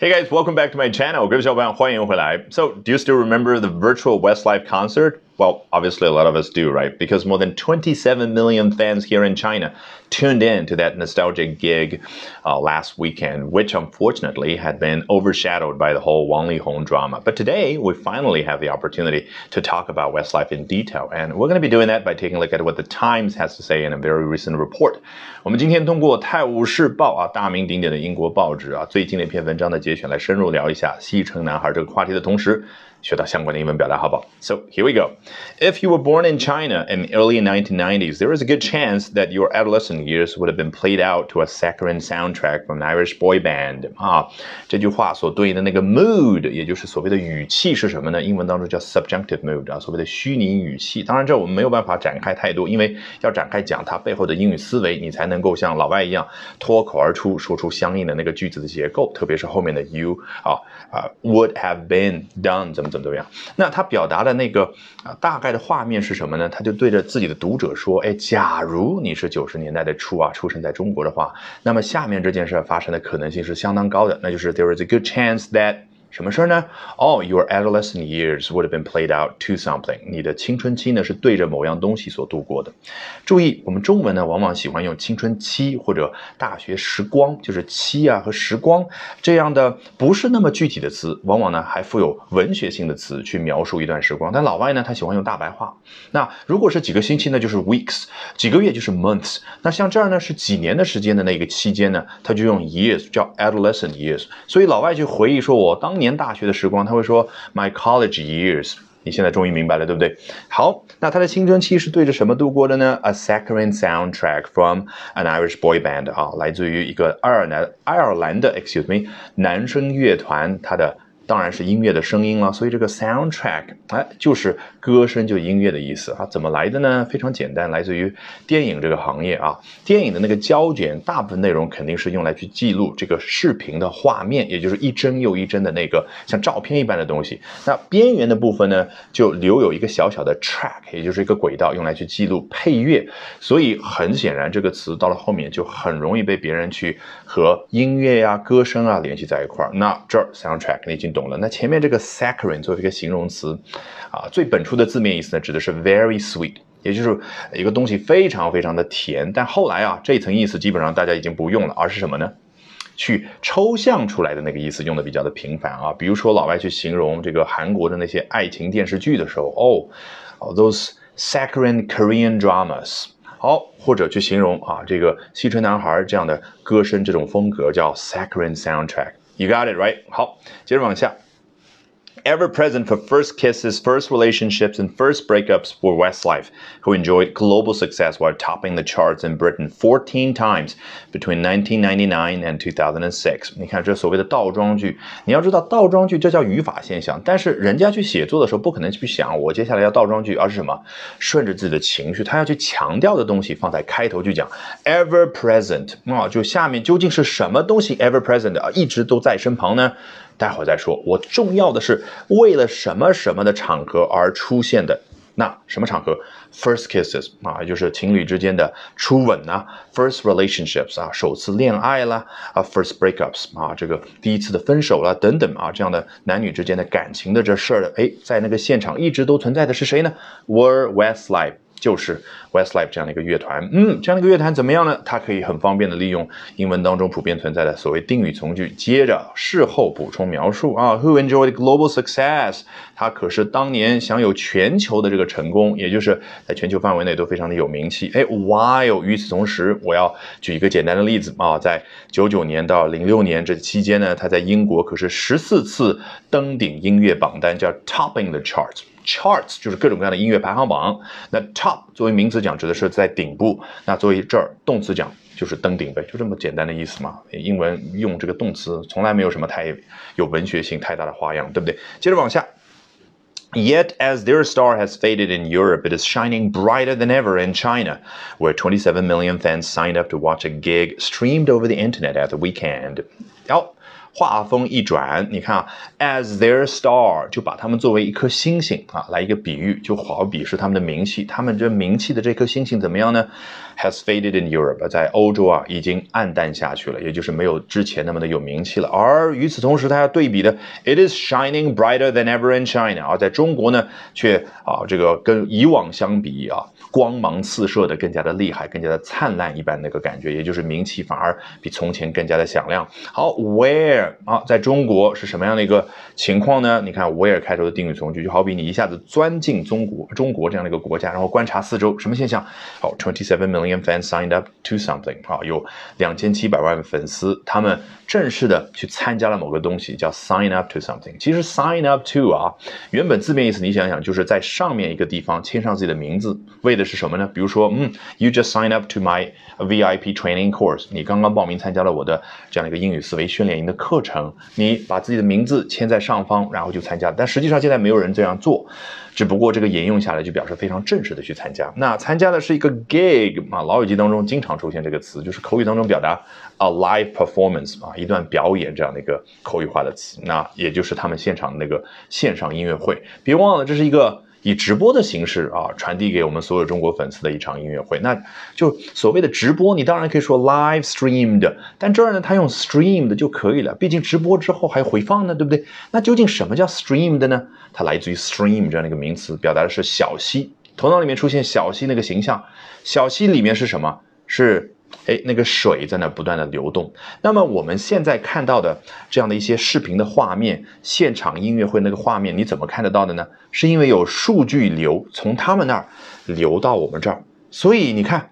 Hey guys, welcome back to my channel. 各位小伙伴，欢迎回来。So, do you still remember the virtual Westlife concert? Well, obviously a lot of us do, right? Because more than 27 million fans here in China tuned in to that nostalgic gig uh, last weekend, which unfortunately had been overshadowed by the whole Wang Lihong drama. But today, we finally have the opportunity to talk about Westlife in detail. And we're going to be doing that by taking a look at what the Times has to say in a very recent report. 我们今天通过《泰晤士报》啊，大名鼎鼎的英国报纸啊，最近的一篇文章的节选来深入聊一下西城男孩这个话题的同时。 学到相关的英文表达，好不好？So here we go. If you were born in China in the early 1990s, there is a good chance that your adolescent years would have been played out to a saccharine soundtrack from an Irish boy band. 啊，这句话所对应的那个 mood，也就是所谓的语气是什么呢？英文当中叫 subjunctive mood 啊，所谓的虚拟语气。当然，这我们没有办法展开太多，因为要展开讲它背后的英语思维，你才能够像老外一样脱口而出说出相应的那个句子的结构，特别是后面的 you 啊啊 would have been done 怎么。 怎么怎么样？那他表达的那个啊，大概的画面是什么呢？他就对着自己的读者说：“哎，假如你是九十年代的初啊，出生在中国的话，那么下面这件事发生的可能性是相当高的，那就是 there is a good chance that。”什么事儿呢？Oh, your adolescent years would have been played out to something。你的青春期呢是对着某样东西所度过的。注意，我们中文呢往往喜欢用青春期或者大学时光，就是期啊和时光这样的不是那么具体的词，往往呢还富有文学性的词去描述一段时光。但老外呢他喜欢用大白话。那如果是几个星期呢，就是 weeks；几个月就是 months。那像这儿呢是几年的时间的那个期间呢，他就用 years，叫 adolescent years。所以老外就回忆说，我当年。大学的时光，他会说 my college years。你现在终于明白了，对不对？好，那他的青春期是对着什么度过的呢？A saccharine soundtrack from an Irish boy band 啊，来自于一个爱尔兰爱尔兰的 excuse me 男生乐团，他的。当然是音乐的声音了，所以这个 soundtrack 哎，就是歌声就音乐的意思啊。怎么来的呢？非常简单，来自于电影这个行业啊。电影的那个胶卷，大部分内容肯定是用来去记录这个视频的画面，也就是一帧又一帧的那个像照片一般的东西。那边缘的部分呢，就留有一个小小的 track，也就是一个轨道，用来去记录配乐。所以很显然，这个词到了后面就很容易被别人去和音乐呀、歌声啊联系在一块儿。那这儿 soundtrack 你已经。懂了，那前面这个 saccharine 作为一个形容词，啊，最本初的字面意思呢，指的是 very sweet，也就是一个东西非常非常的甜。但后来啊，这层意思基本上大家已经不用了，而是什么呢？去抽象出来的那个意思用的比较的频繁啊。比如说老外去形容这个韩国的那些爱情电视剧的时候，哦，those saccharine Korean dramas，好，或者去形容啊这个西城男孩这样的歌声这种风格叫 saccharine soundtrack。You got it right. 好，接着往下。ever present for first kisses, first relationships, and first breakups for Westlife, who enjoyed global success while topping the charts in Britain 14 times between 1999 and 2006。你看这所谓的倒装句，你要知道倒装句这叫语法现象，但是人家去写作的时候不可能去想我接下来要倒装句，而是什么？顺着自己的情绪，他要去强调的东西放在开头就讲 ever present 啊，就下面究竟是什么东西 ever present 啊，一直都在身旁呢？ 待会儿再说。我重要的是为了什么什么的场合而出现的？那什么场合？First kisses 啊，就是情侣之间的初吻呐；First relationships 啊，首次恋爱啦；啊，First breakups 啊，这个第一次的分手了等等啊，这样的男女之间的感情的这事儿的，哎，在那个现场一直都存在的是谁呢？Were Westlife。就是 Westlife 这样的一个乐团，嗯，这样的一个乐团怎么样呢？它可以很方便的利用英文当中普遍存在的所谓定语从句，接着事后补充描述啊。Who enjoyed global success？他可是当年享有全球的这个成功，也就是在全球范围内都非常的有名气。哎，While 与此同时，我要举一个简单的例子啊，在九九年到零六年这期间呢，他在英国可是十四次登顶音乐榜单，叫 topping the charts。Charts 就是各种各样的音乐排行榜。那 top 作为名词讲，指的是在顶部；那作为这儿动词讲，就是登顶呗，就这么简单的意思嘛。英文用这个动词，从来没有什么太有文学性太大的花样，对不对？接着往下。Yet, as their star has faded in Europe, it is shining brighter than ever in China, where 27 million fans signed up to watch a gig streamed over the internet at the weekend. 好， 话锋一转，你看啊，as their star 就把他们作为一颗星星啊，来一个比喻，就好比是他们的名气，他们这名气的这颗星星怎么样呢？Has faded in Europe，在欧洲啊已经暗淡下去了，也就是没有之前那么的有名气了。而与此同时，它要对比的，it is shining brighter than ever in China，而在中国呢，却啊这个跟以往相比啊。光芒四射的，更加的厉害，更加的灿烂一般那个感觉，也就是名气反而比从前更加的响亮。好，where Where 啊，在中国是什么样的一个情况呢？你看 where 开头的定语从句，就好比你一下子钻进中国，中国这样的一个国家，然后观察四周，什么现象？好，twenty seven million fans signed up to something 啊，有两千七百万粉丝，他们正式的去参加了某个东西，叫 sign up to something。其实 sign up to 啊，原本字面意思你想想，就是在上面一个地方签上自己的名字，为的是什么呢？比如说，嗯，You just sign up to my VIP training course。你刚刚报名参加了我的这样的一个英语思维训练营的课程，你把自己的名字签在上方，然后就参加。但实际上现在没有人这样做，只不过这个沿用下来就表示非常正式的去参加。那参加的是一个 gig 啊，老语记当中经常出现这个词，就是口语当中表达 a live performance 啊，一段表演这样的一个口语化的词。那也就是他们现场那个线上音乐会。别忘了，这是一个。以直播的形式啊，传递给我们所有中国粉丝的一场音乐会，那就所谓的直播，你当然可以说 live streamed，但这儿呢，它用 streamed 就可以了，毕竟直播之后还回放呢，对不对？那究竟什么叫 streamed 呢？它来自于 stream 这样的一个名词，表达的是小溪。头脑里面出现小溪那个形象，小溪里面是什么？是。哎，那个水在那不断的流动。那么我们现在看到的这样的一些视频的画面，现场音乐会那个画面，你怎么看得到的呢？是因为有数据流从他们那儿流到我们这儿，所以你看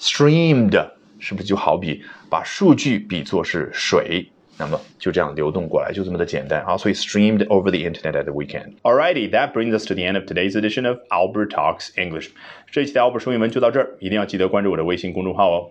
，streamed 是不是就好比把数据比作是水，那么就这样流动过来，就这么的简单啊。所以 streamed over the internet at the weekend. Alrighty, that brings us to the end of today's edition of Albert Talks English. 这一期的 Albert 说英文就到这儿，一定要记得关注我的微信公众号哦。